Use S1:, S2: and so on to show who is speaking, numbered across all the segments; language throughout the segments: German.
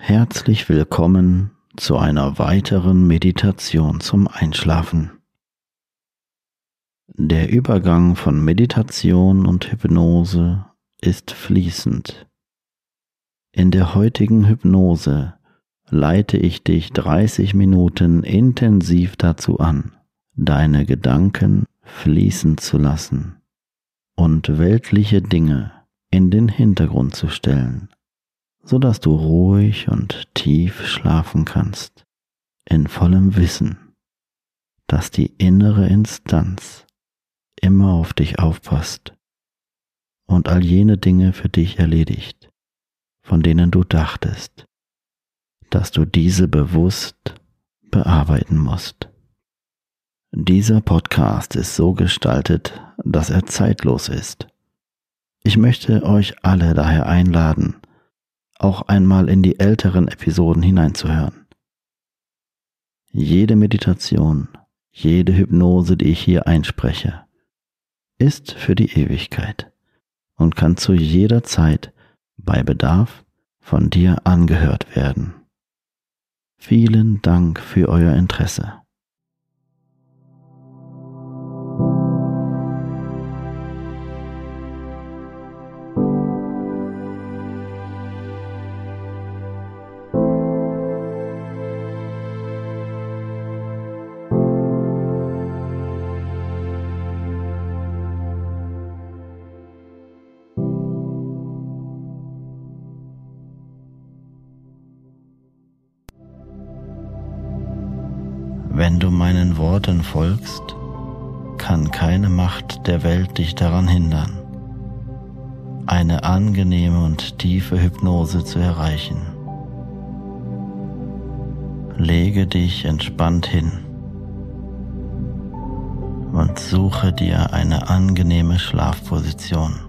S1: Herzlich willkommen zu einer weiteren Meditation zum Einschlafen. Der Übergang von Meditation und Hypnose ist fließend. In der heutigen Hypnose leite ich dich 30 Minuten intensiv dazu an, deine Gedanken fließen zu lassen und weltliche Dinge in den Hintergrund zu stellen so dass du ruhig und tief schlafen kannst, in vollem Wissen, dass die innere Instanz immer auf dich aufpasst und all jene Dinge für dich erledigt, von denen du dachtest, dass du diese bewusst bearbeiten musst. Dieser Podcast ist so gestaltet, dass er zeitlos ist. Ich möchte euch alle daher einladen, auch einmal in die älteren Episoden hineinzuhören. Jede Meditation, jede Hypnose, die ich hier einspreche, ist für die Ewigkeit und kann zu jeder Zeit bei Bedarf von dir angehört werden. Vielen Dank für euer Interesse. Worten folgst, kann keine Macht der Welt dich daran hindern, eine angenehme und tiefe Hypnose zu erreichen. Lege dich entspannt hin und suche dir eine angenehme Schlafposition.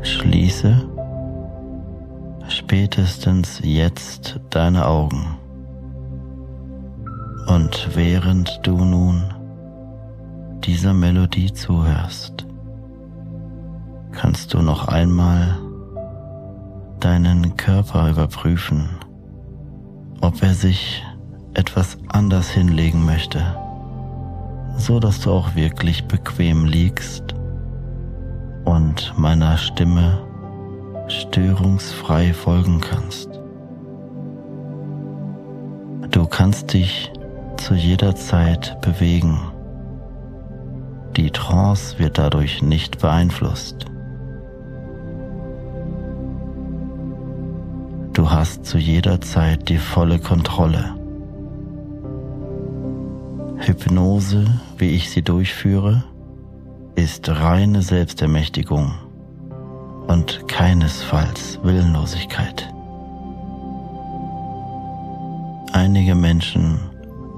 S1: Schließe spätestens jetzt deine Augen. Und während du nun dieser Melodie zuhörst, kannst du noch einmal deinen Körper überprüfen, ob er sich etwas anders hinlegen möchte, so dass du auch wirklich bequem liegst und meiner Stimme störungsfrei folgen kannst. Du kannst dich zu jeder Zeit bewegen. Die Trance wird dadurch nicht beeinflusst. Du hast zu jeder Zeit die volle Kontrolle. Hypnose, wie ich sie durchführe, ist reine Selbstermächtigung und keinesfalls Willenlosigkeit. Einige Menschen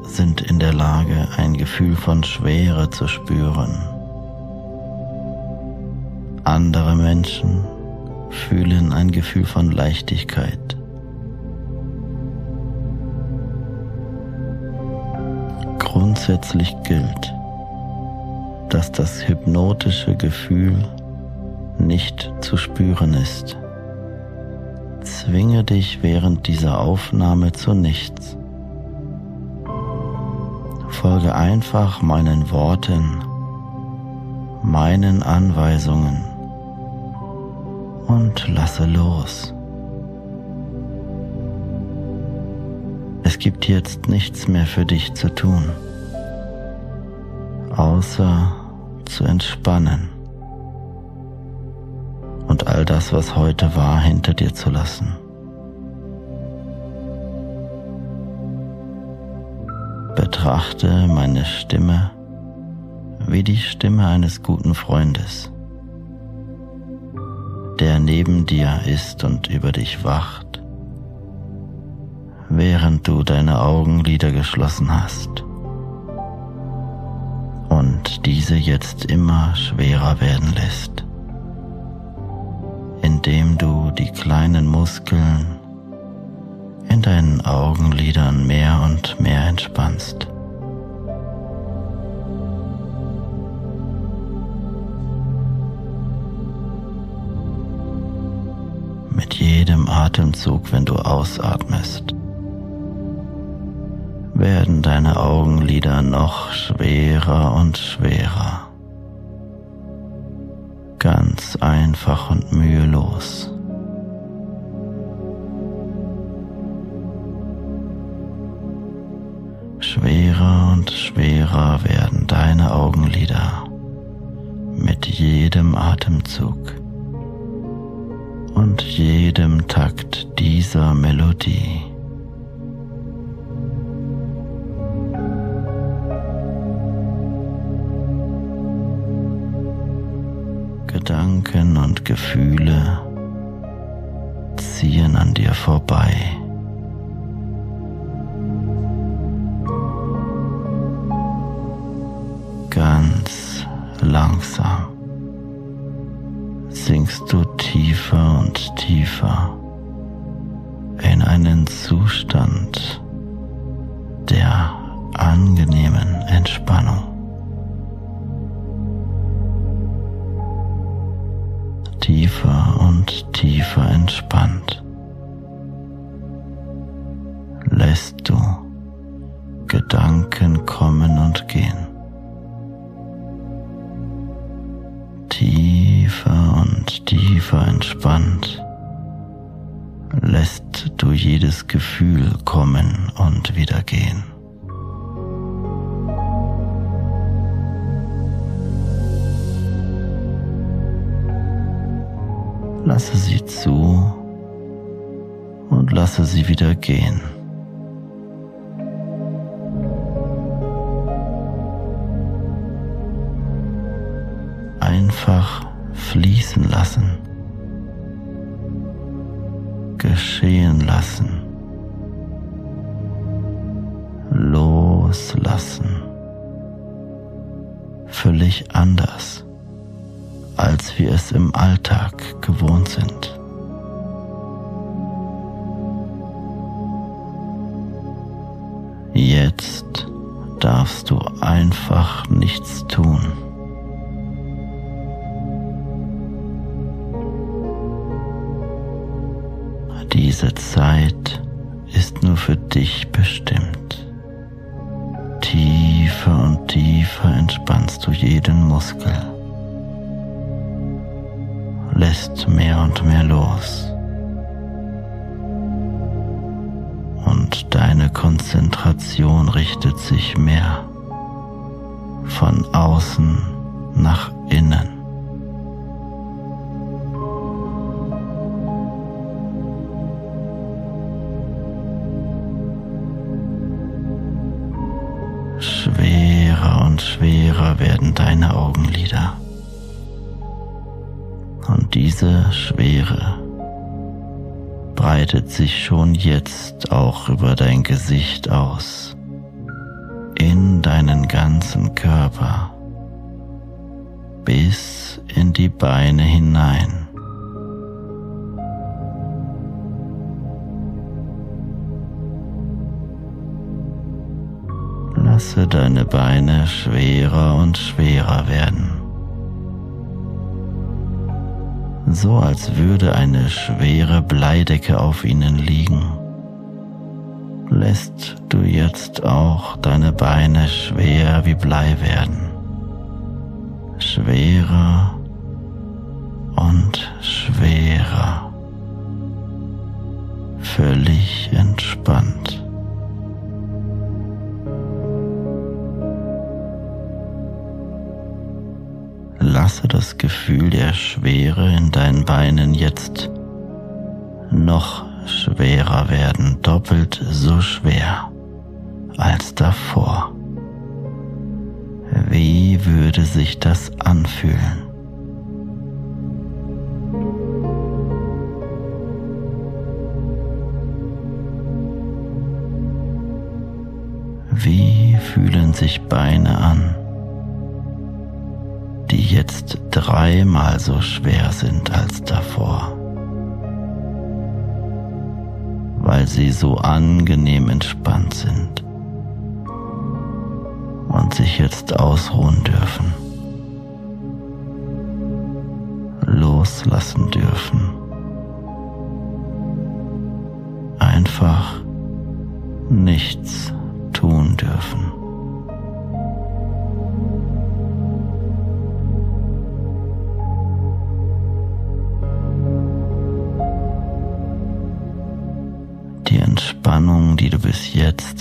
S1: sind in der Lage, ein Gefühl von Schwere zu spüren. Andere Menschen fühlen ein Gefühl von Leichtigkeit. Grundsätzlich gilt, dass das hypnotische Gefühl nicht zu spüren ist. Zwinge dich während dieser Aufnahme zu nichts. Folge einfach meinen Worten, meinen Anweisungen und lasse los. Es gibt jetzt nichts mehr für dich zu tun, außer zu entspannen und all das, was heute war, hinter dir zu lassen. Betrachte meine Stimme wie die Stimme eines guten Freundes der neben dir ist und über dich wacht, während du deine Augenlider geschlossen hast und diese jetzt immer schwerer werden lässt, indem du die kleinen Muskeln in deinen Augenlidern mehr und mehr entspannst. mit jedem Atemzug, wenn du ausatmest, werden deine Augenlider noch schwerer und schwerer. Ganz einfach und mühelos. Und schwerer werden deine Augenlider mit jedem Atemzug und jedem Takt dieser Melodie. Gedanken und Gefühle ziehen an dir vorbei. Langsam sinkst du tiefer und tiefer in einen Zustand der angenehmen Entspannung. Tiefer und tiefer entspannt lässt du jedes Gefühl kommen und wieder gehen. Lasse sie zu und lasse sie wieder gehen. Lasse deine Beine schwerer und schwerer werden. So als würde eine schwere Bleidecke auf ihnen liegen. Lässt du jetzt auch deine Beine schwer wie Blei werden. Schwerer und schwerer. Völlig entspannt. Lasse das Gefühl der Schwere in deinen Beinen jetzt noch schwerer werden, doppelt so schwer als davor. Wie würde sich das anfühlen? Wie fühlen sich Beine an? Die jetzt dreimal so schwer sind als davor, weil sie so angenehm entspannt sind und sich jetzt ausruhen dürfen, loslassen dürfen, einfach nichts tun dürfen.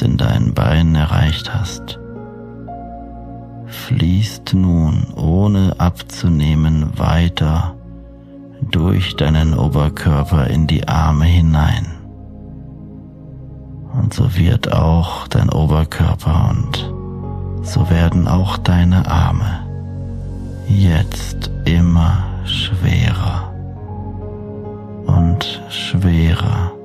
S1: In deinen Beinen erreicht hast, fließt nun ohne abzunehmen weiter durch deinen Oberkörper in die Arme hinein. Und so wird auch dein Oberkörper und so werden auch deine Arme jetzt immer schwerer und schwerer.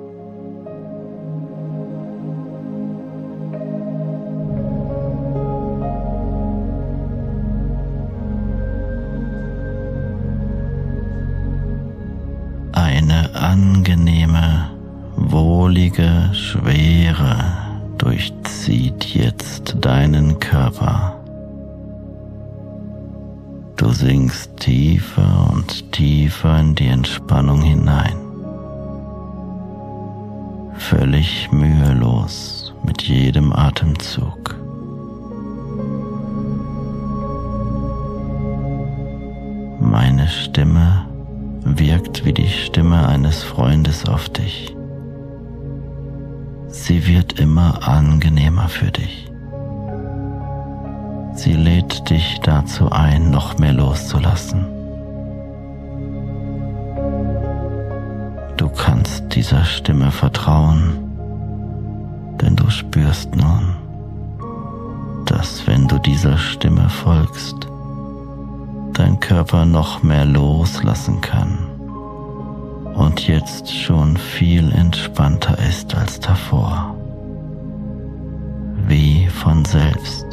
S1: Wohlige Schwere durchzieht jetzt deinen Körper. Du sinkst tiefer und tiefer in die Entspannung hinein. Völlig mühelos mit jedem Atemzug. Meine Stimme wirkt wie die Stimme eines Freundes auf dich. Sie wird immer angenehmer für dich. Sie lädt dich dazu ein, noch mehr loszulassen. Du kannst dieser Stimme vertrauen, denn du spürst nun, dass wenn du dieser Stimme folgst, dein Körper noch mehr loslassen kann und jetzt schon viel entspannter ist als davor, wie von selbst.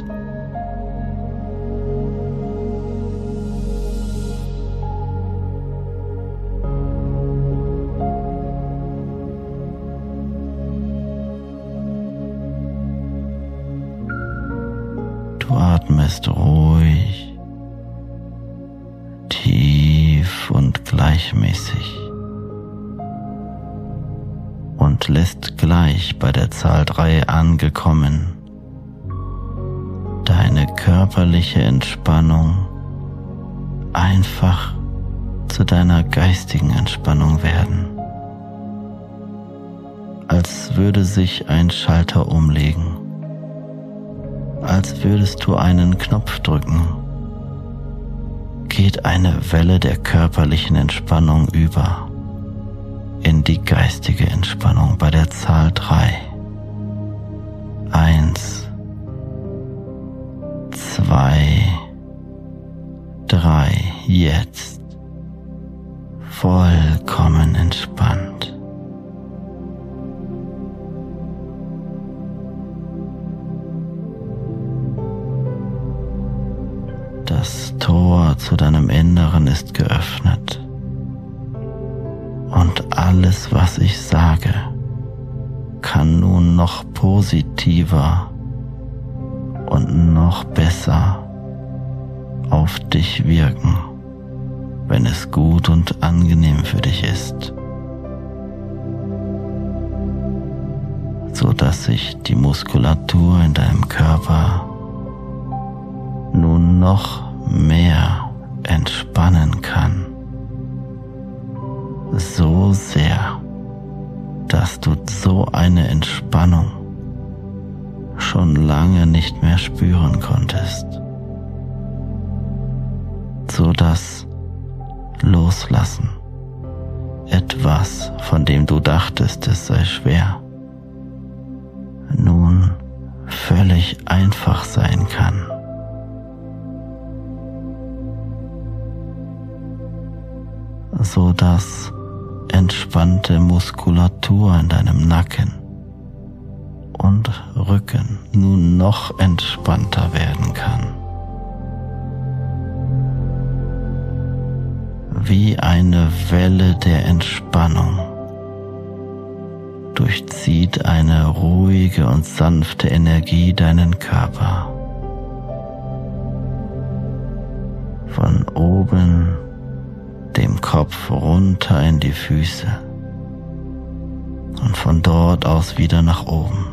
S1: Zahl 3 angekommen. Deine körperliche Entspannung einfach zu deiner geistigen Entspannung werden, als würde sich ein Schalter umlegen, als würdest du einen Knopf drücken, geht eine Welle der körperlichen Entspannung über in die geistige Entspannung bei der Zahl 3. 1, 2, 3. Jetzt vollkommen entspannt. Das Tor zu deinem Inneren ist geöffnet und alles, was ich sage, kann nun noch positiver und noch besser auf dich wirken, wenn es gut und angenehm für dich ist, so dass sich die Muskulatur in deinem Körper nun noch mehr entspannen kann. So sehr, so eine Entspannung schon lange nicht mehr spüren konntest, so dass Loslassen etwas, von dem du dachtest, es sei schwer, nun völlig einfach sein kann. so dass entspannte Muskulatur in deinem Nacken und Rücken nun noch entspannter werden kann. Wie eine Welle der Entspannung durchzieht eine ruhige und sanfte Energie deinen Körper. Von oben dem Kopf runter in die Füße und von dort aus wieder nach oben.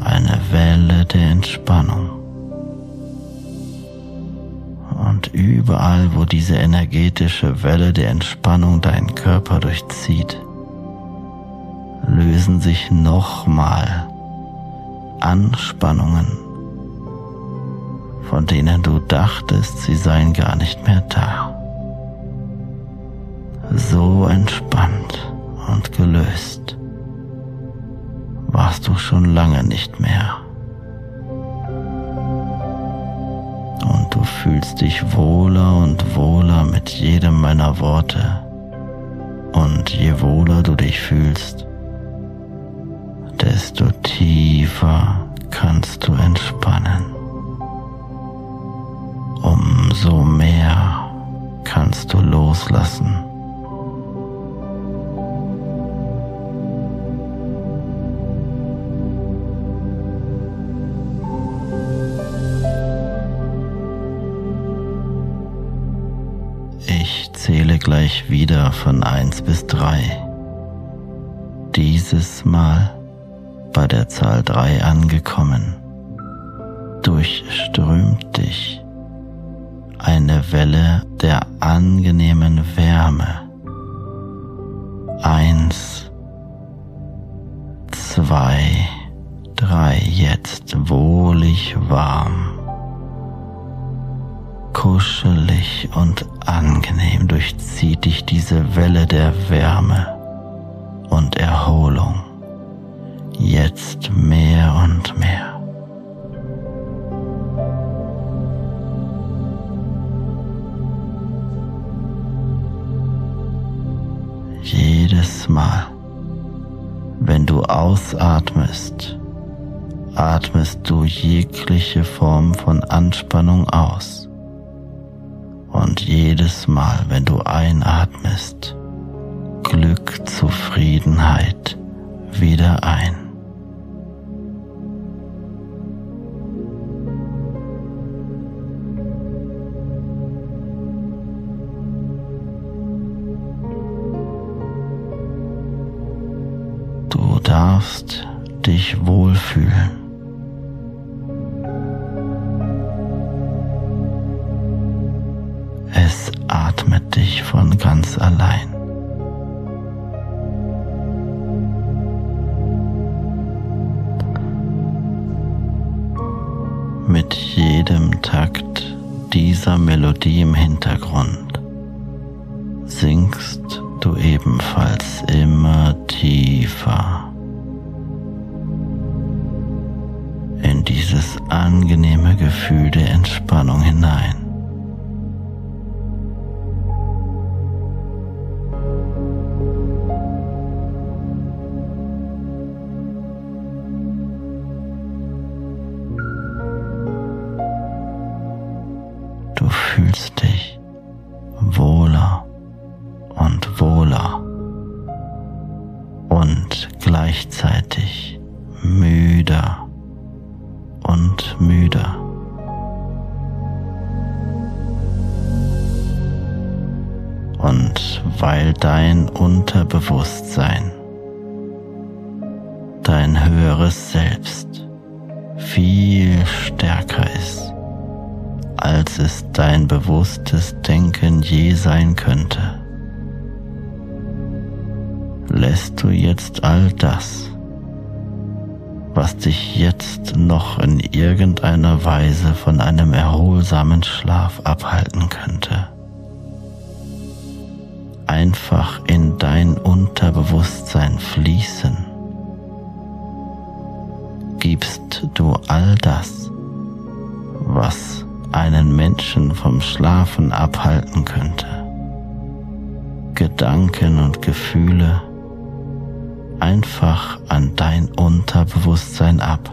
S1: Eine Welle der Entspannung. Und überall, wo diese energetische Welle der Entspannung deinen Körper durchzieht, lösen sich nochmal Anspannungen, von denen du dachtest, sie seien gar nicht mehr da so entspannt und gelöst warst du schon lange nicht mehr. Und du fühlst dich wohler und wohler mit jedem meiner Worte. Und je wohler du dich fühlst, desto tiefer kannst du entspannen. Umso mehr kannst du loslassen. Gleich wieder von 1 bis 3. Dieses Mal bei der Zahl 3 angekommen, durchströmt dich eine Welle der angenehmen Wärme. Eins, zwei, drei, jetzt wohlig warm kuschelig und angenehm durchzieht dich diese Welle der Wärme und Erholung jetzt mehr und mehr. Jedes Mal, wenn du ausatmest, atmest du jegliche Form von Anspannung aus und jedes Mal, wenn du einatmest, Glück, Zufriedenheit wieder ein. Du darfst dich wohlfühlen. Dich von ganz allein. Mit jedem Takt dieser Melodie im Hintergrund sinkst du ebenfalls immer tiefer in dieses angenehme Gefühl der Entspannung hinein. Schlafen abhalten könnte, Gedanken und Gefühle, einfach an dein Unterbewusstsein ab.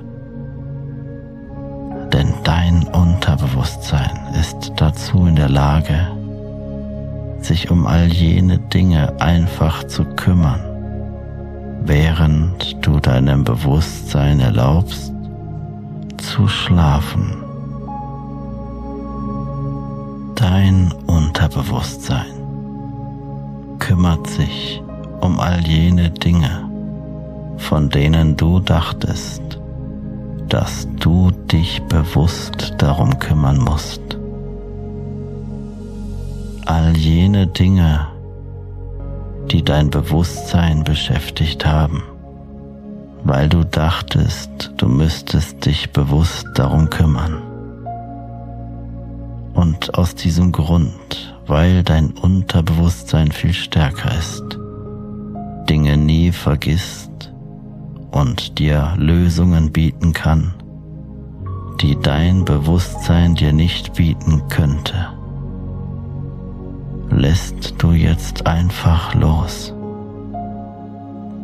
S1: Denn dein Unterbewusstsein ist dazu in der Lage, sich um all jene Dinge einfach zu kümmern, während du deinem Bewusstsein erlaubst zu schlafen. Dein Unterbewusstsein kümmert sich um all jene Dinge, von denen du dachtest, dass du dich bewusst darum kümmern musst. All jene Dinge, die dein Bewusstsein beschäftigt haben, weil du dachtest, du müsstest dich bewusst darum kümmern. Und aus diesem Grund, weil dein Unterbewusstsein viel stärker ist, Dinge nie vergisst und dir Lösungen bieten kann, die dein Bewusstsein dir nicht bieten könnte, lässt du jetzt einfach los,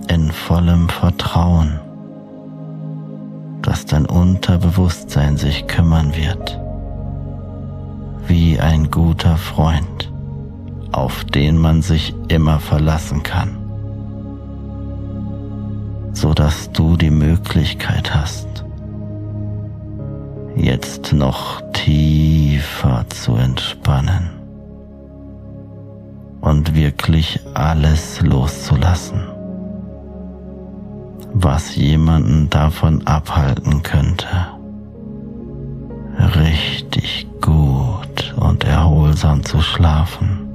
S1: in vollem Vertrauen, dass dein Unterbewusstsein sich kümmern wird, wie ein guter Freund, auf den man sich immer verlassen kann so dass du die Möglichkeit hast, jetzt noch tiefer zu entspannen und wirklich alles loszulassen, was jemanden davon abhalten könnte, richtig gut und erholsam zu schlafen.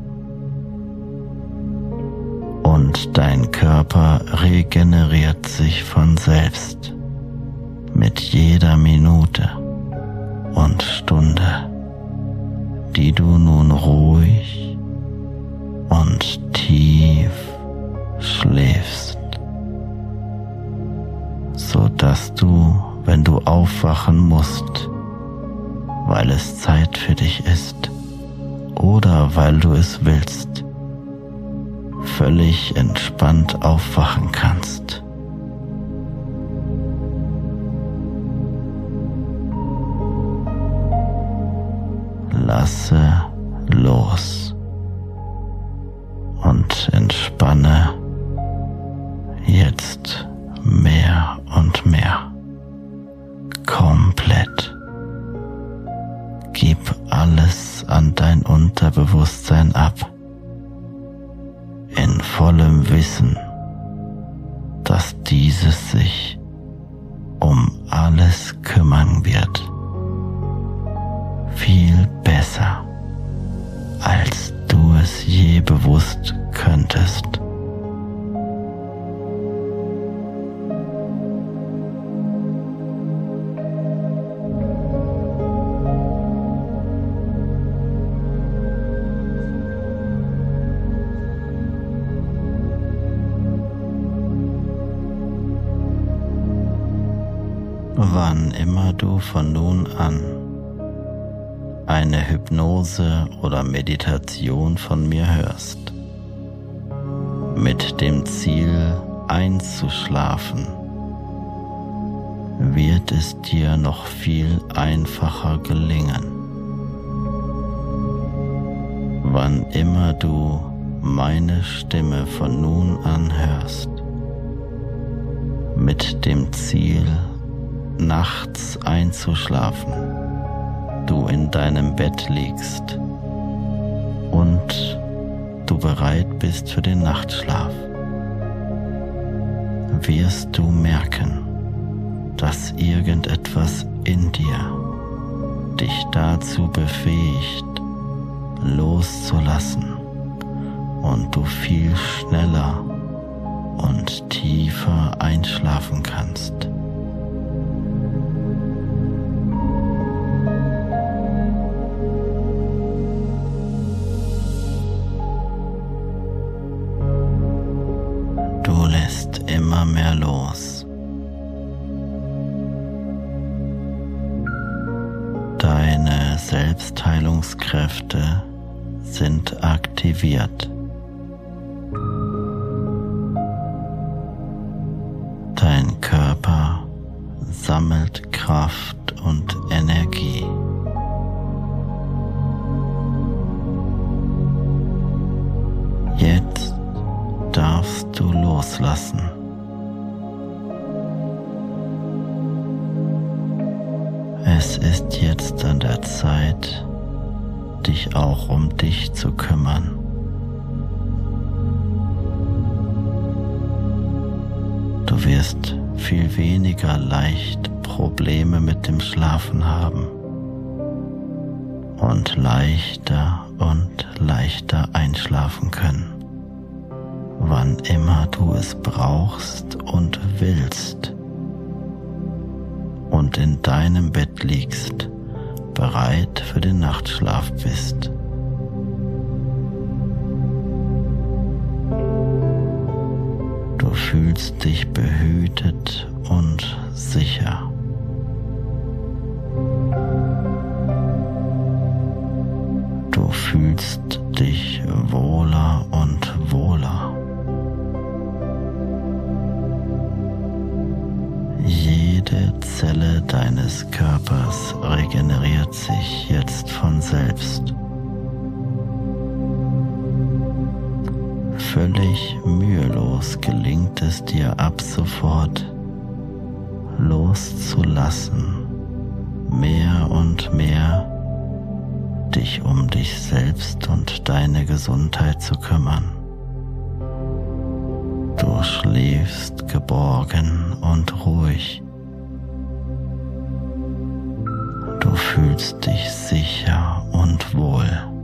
S1: Und dein Körper regeneriert sich von selbst mit jeder Minute und Stunde, die du nun ruhig und tief schläfst, so dass du, wenn du aufwachen musst, weil es Zeit für dich ist oder weil du es willst, völlig entspannt aufwachen kannst. Lasse los und entspanne jetzt mehr und mehr. Komplett. Gib alles an dein Unterbewusstsein ab in vollem Wissen, dass dieses sich um alles kümmern wird. Viel besser, als du es je bewusst könntest. Wann immer du von nun an eine Hypnose oder Meditation von mir hörst, mit dem Ziel einzuschlafen, wird es dir noch viel einfacher gelingen. Wann immer du meine Stimme von nun an hörst, mit dem Ziel nachts einzuschlafen, du in deinem Bett liegst und du bereit bist für den Nachtschlaf, wirst du merken, dass irgendetwas in dir dich dazu befähigt, loszulassen und du viel schneller und tiefer einschlafen kannst. Es ist jetzt an der Zeit, dich auch um dich zu kümmern. Du wirst viel weniger leicht Probleme mit dem Schlafen haben und leichter und leichter einschlafen können, wann immer du es brauchst und willst und in deinem Bett liegst, bereit für den Nachtschlaf bist. Du fühlst dich behütet und sicher. Zelle deines Körpers regeneriert sich jetzt von selbst. Völlig mühelos gelingt es dir ab sofort loszulassen, mehr und mehr dich um dich selbst und deine Gesundheit zu kümmern. Du schläfst geborgen und ruhig. Du fühlst dich sicher und wohl.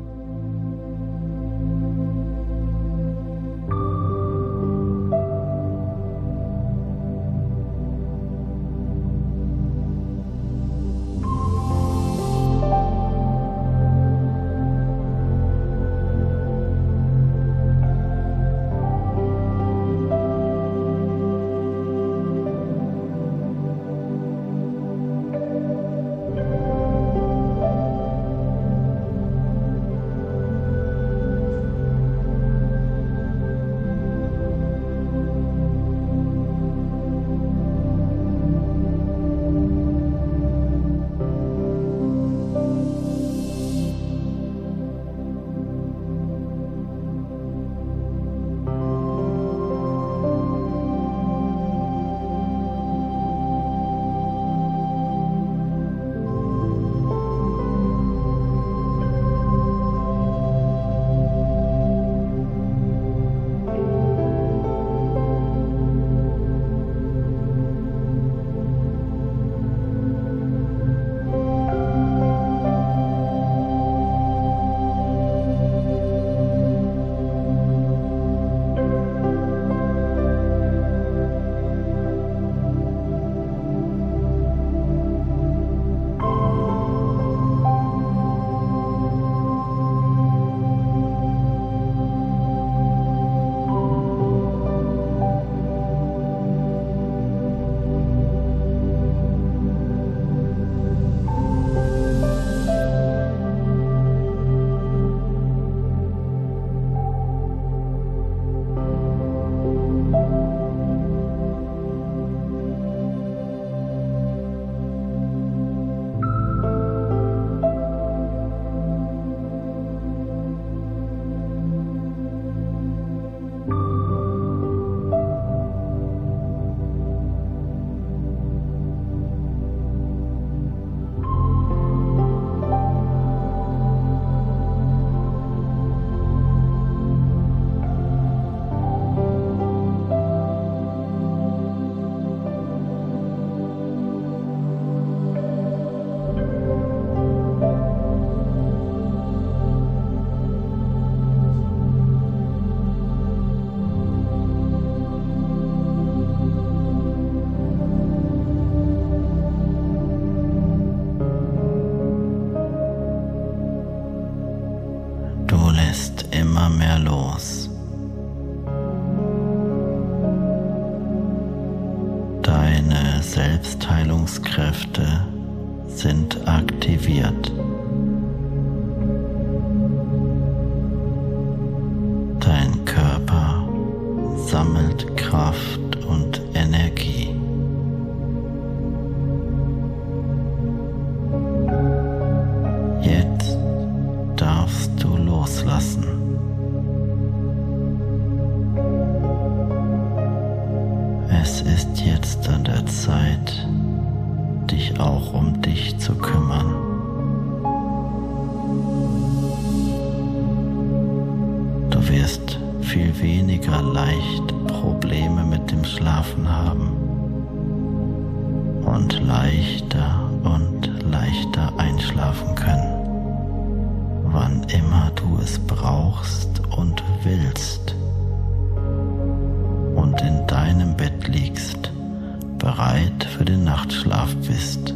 S1: deinem Bett liegst, bereit für den Nachtschlaf bist.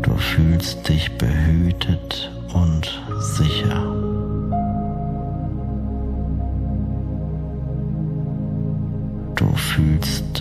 S1: Du fühlst dich behütet und sicher. Du fühlst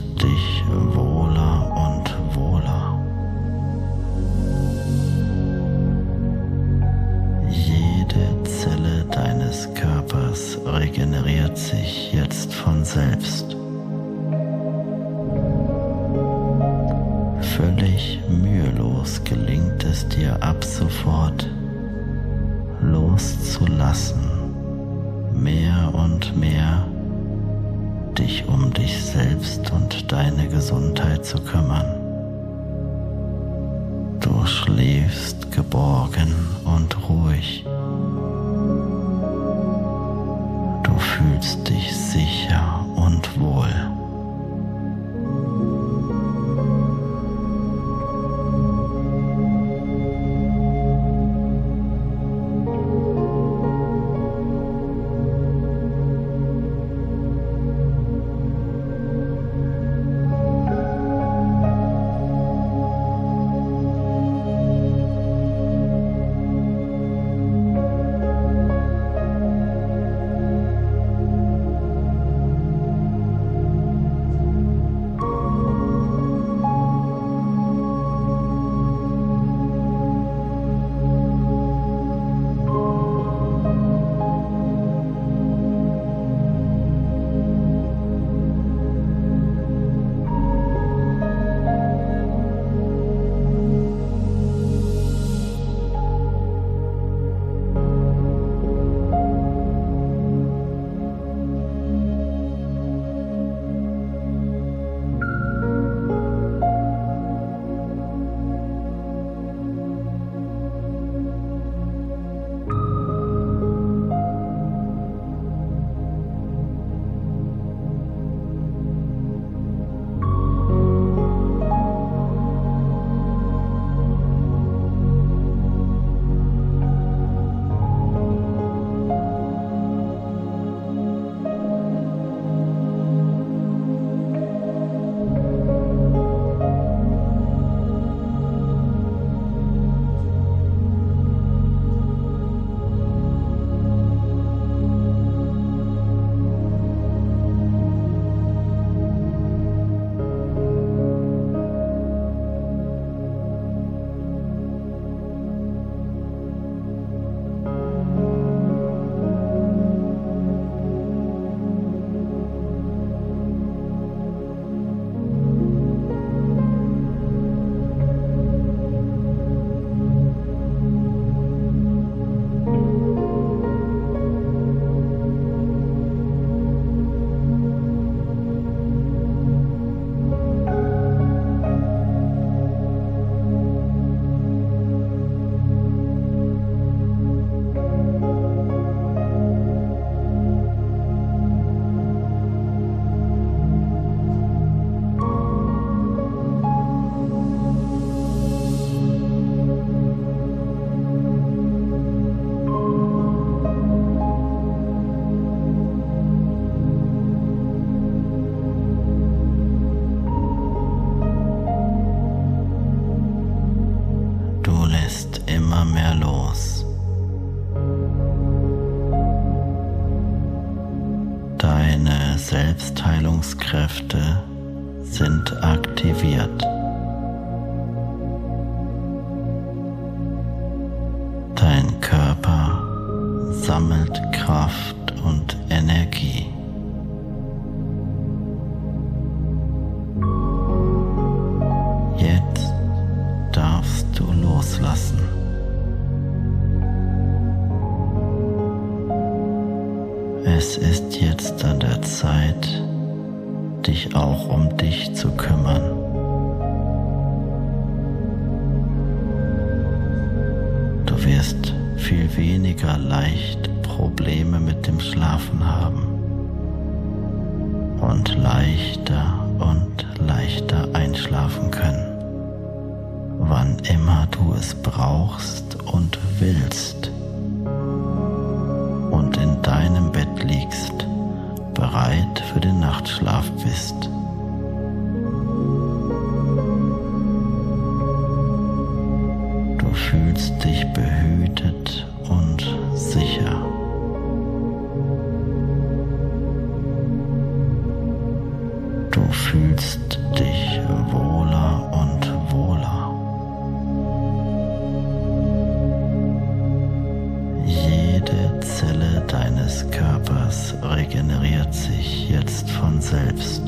S1: Zelle deines Körpers regeneriert sich jetzt von selbst.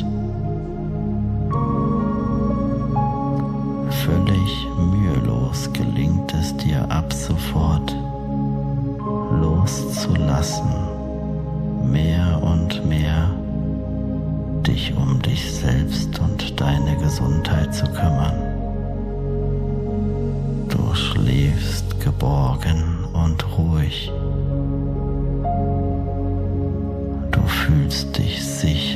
S1: Völlig mühelos gelingt es dir ab sofort loszulassen, mehr und mehr dich um dich selbst und deine Gesundheit zu kümmern. Du schläfst geborgen und ruhig. selbst dich sicher.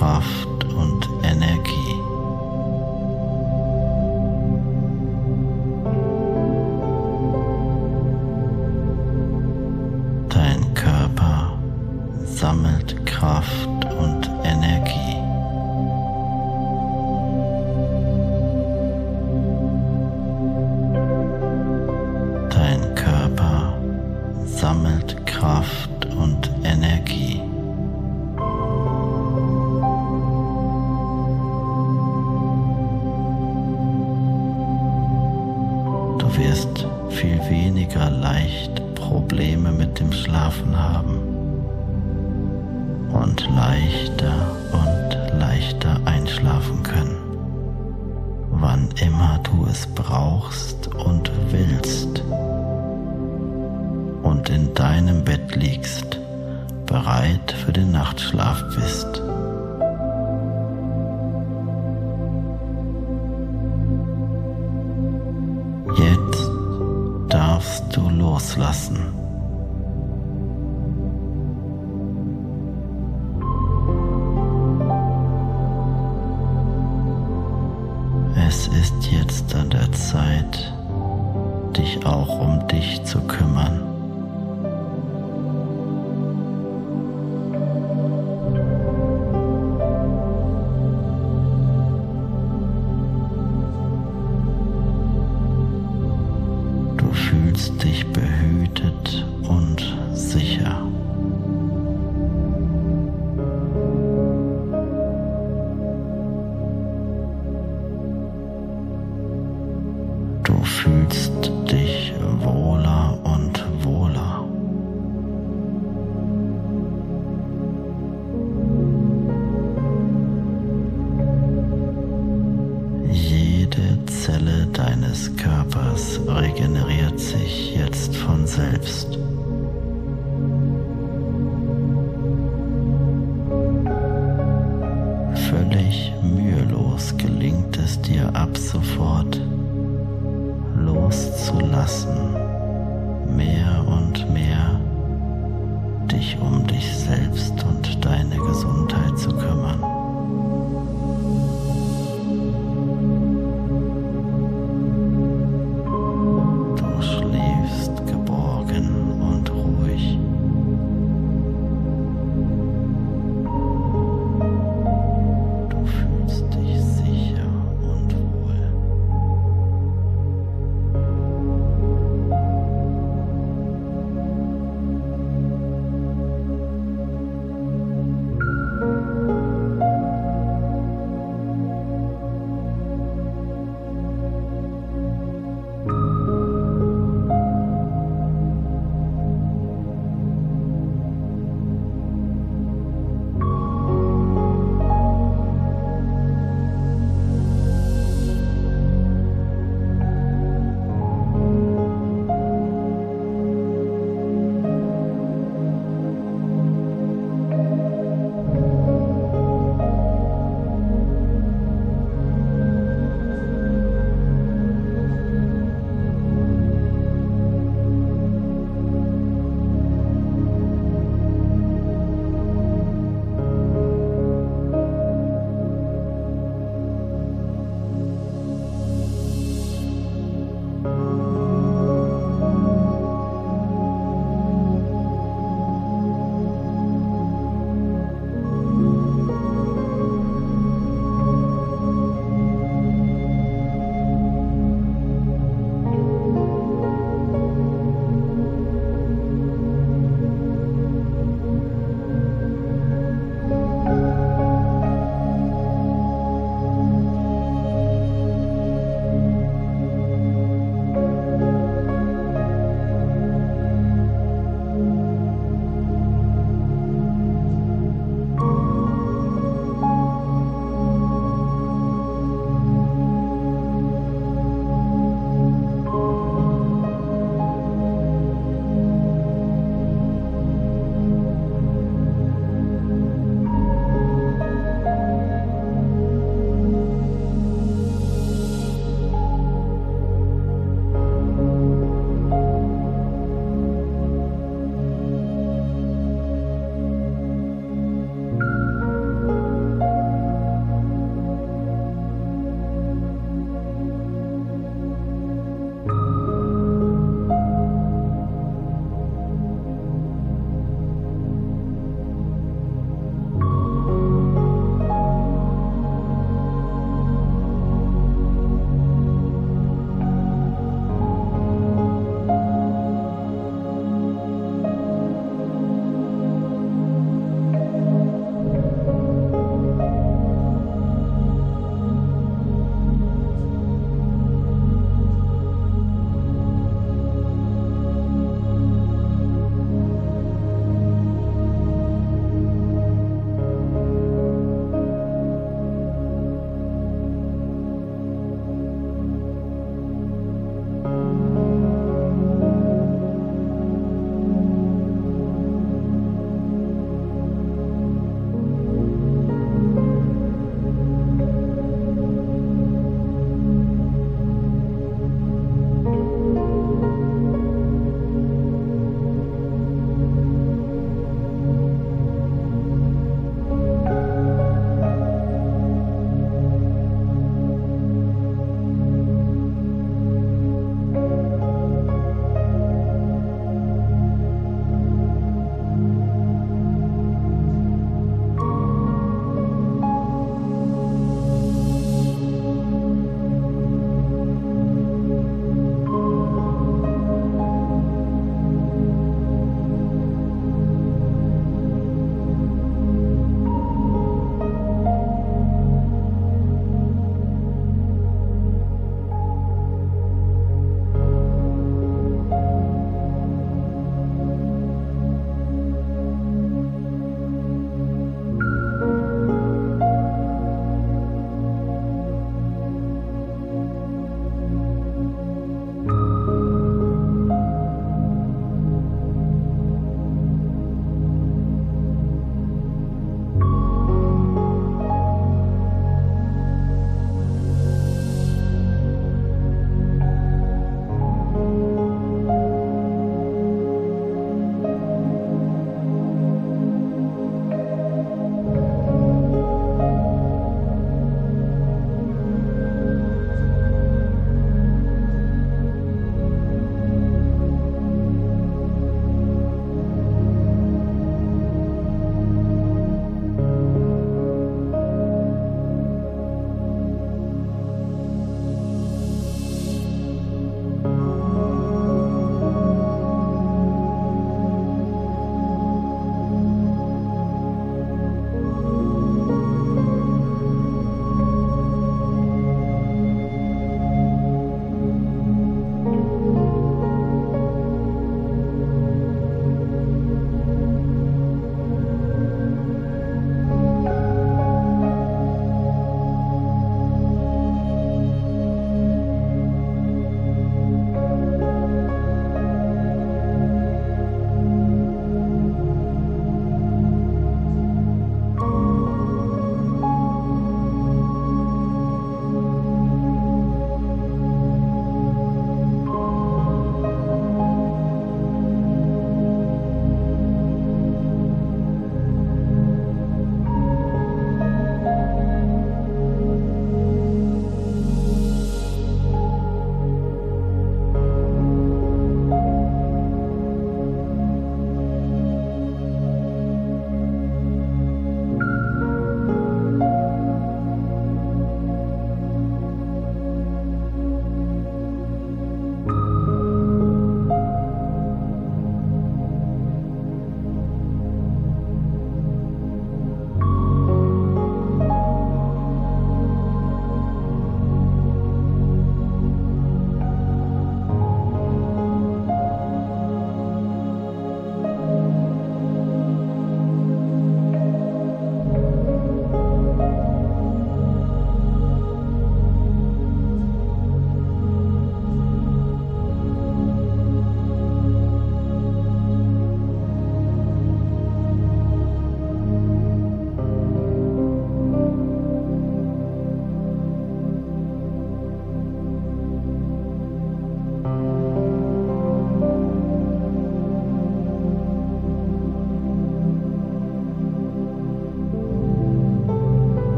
S1: tough